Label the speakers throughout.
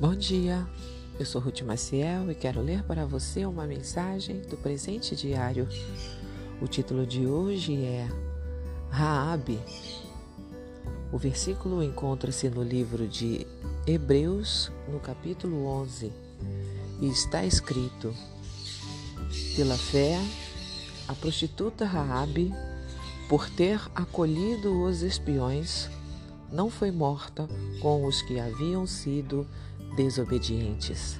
Speaker 1: Bom dia, eu sou Ruth Maciel e quero ler para você uma mensagem do presente diário. O título de hoje é Raabe. O versículo encontra-se no livro de Hebreus, no capítulo 11, e está escrito: Pela fé, a prostituta Raabe, por ter acolhido os espiões, não foi morta com os que haviam sido desobedientes.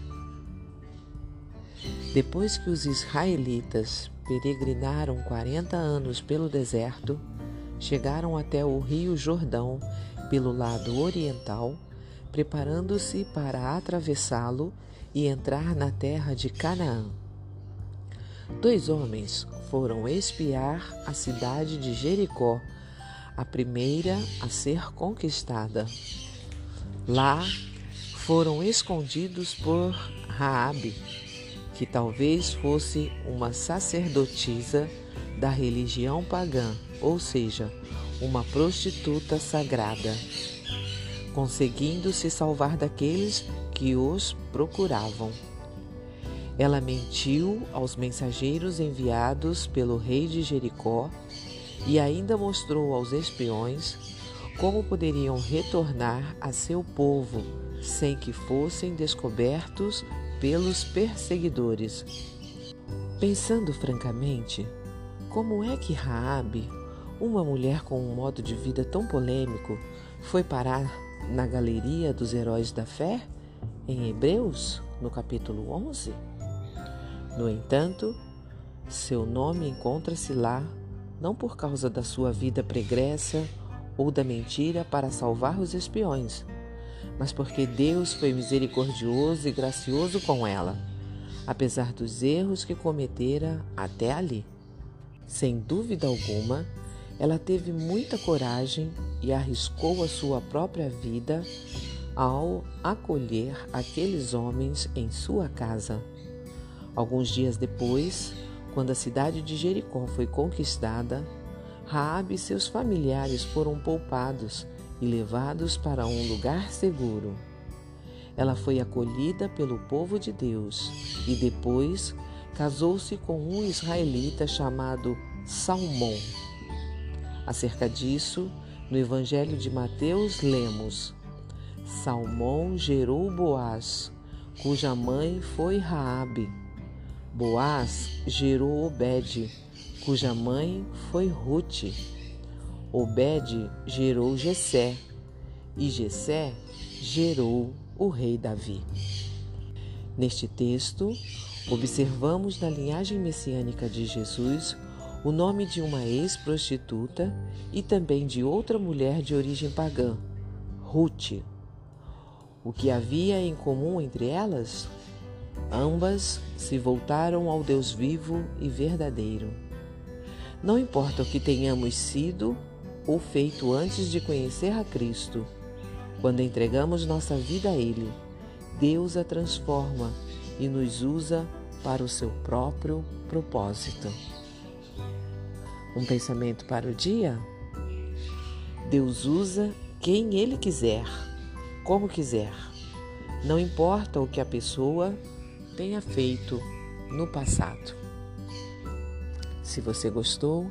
Speaker 1: Depois que os israelitas peregrinaram 40 anos pelo deserto, chegaram até o rio Jordão pelo lado oriental, preparando-se para atravessá-lo e entrar na terra de Canaã. Dois homens foram espiar a cidade de Jericó, a primeira a ser conquistada. Lá foram escondidos por Raabe, que talvez fosse uma sacerdotisa da religião pagã, ou seja, uma prostituta sagrada, conseguindo se salvar daqueles que os procuravam. Ela mentiu aos mensageiros enviados pelo rei de Jericó e ainda mostrou aos espiões como poderiam retornar a seu povo sem que fossem descobertos pelos perseguidores. Pensando francamente, como é que Raabe, uma mulher com um modo de vida tão polêmico, foi parar na galeria dos heróis da fé em Hebreus, no capítulo 11? No entanto, seu nome encontra-se lá não por causa da sua vida pregressa ou da mentira para salvar os espiões, mas porque Deus foi misericordioso e gracioso com ela, apesar dos erros que cometera até ali. Sem dúvida alguma, ela teve muita coragem e arriscou a sua própria vida ao acolher aqueles homens em sua casa. Alguns dias depois, quando a cidade de Jericó foi conquistada, Raabe e seus familiares foram poupados e levados para um lugar seguro. Ela foi acolhida pelo povo de Deus e depois casou-se com um israelita chamado Salmão. Acerca disso, no Evangelho de Mateus lemos: Salmão gerou Boaz, cuja mãe foi Raabe. Boaz gerou Obed, cuja mãe foi Rute. Obed gerou Jessé, e Jessé gerou o rei Davi. Neste texto, observamos na linhagem messiânica de Jesus o nome de uma ex-prostituta e também de outra mulher de origem pagã, Ruth. O que havia em comum entre elas? Ambas se voltaram ao Deus vivo e verdadeiro. Não importa o que tenhamos sido ou feito antes de conhecer a Cristo. Quando entregamos nossa vida a Ele, Deus a transforma e nos usa para o seu próprio propósito. Um pensamento para o dia? Deus usa quem Ele quiser, como quiser. Não importa o que a pessoa tenha feito no passado. Se você gostou,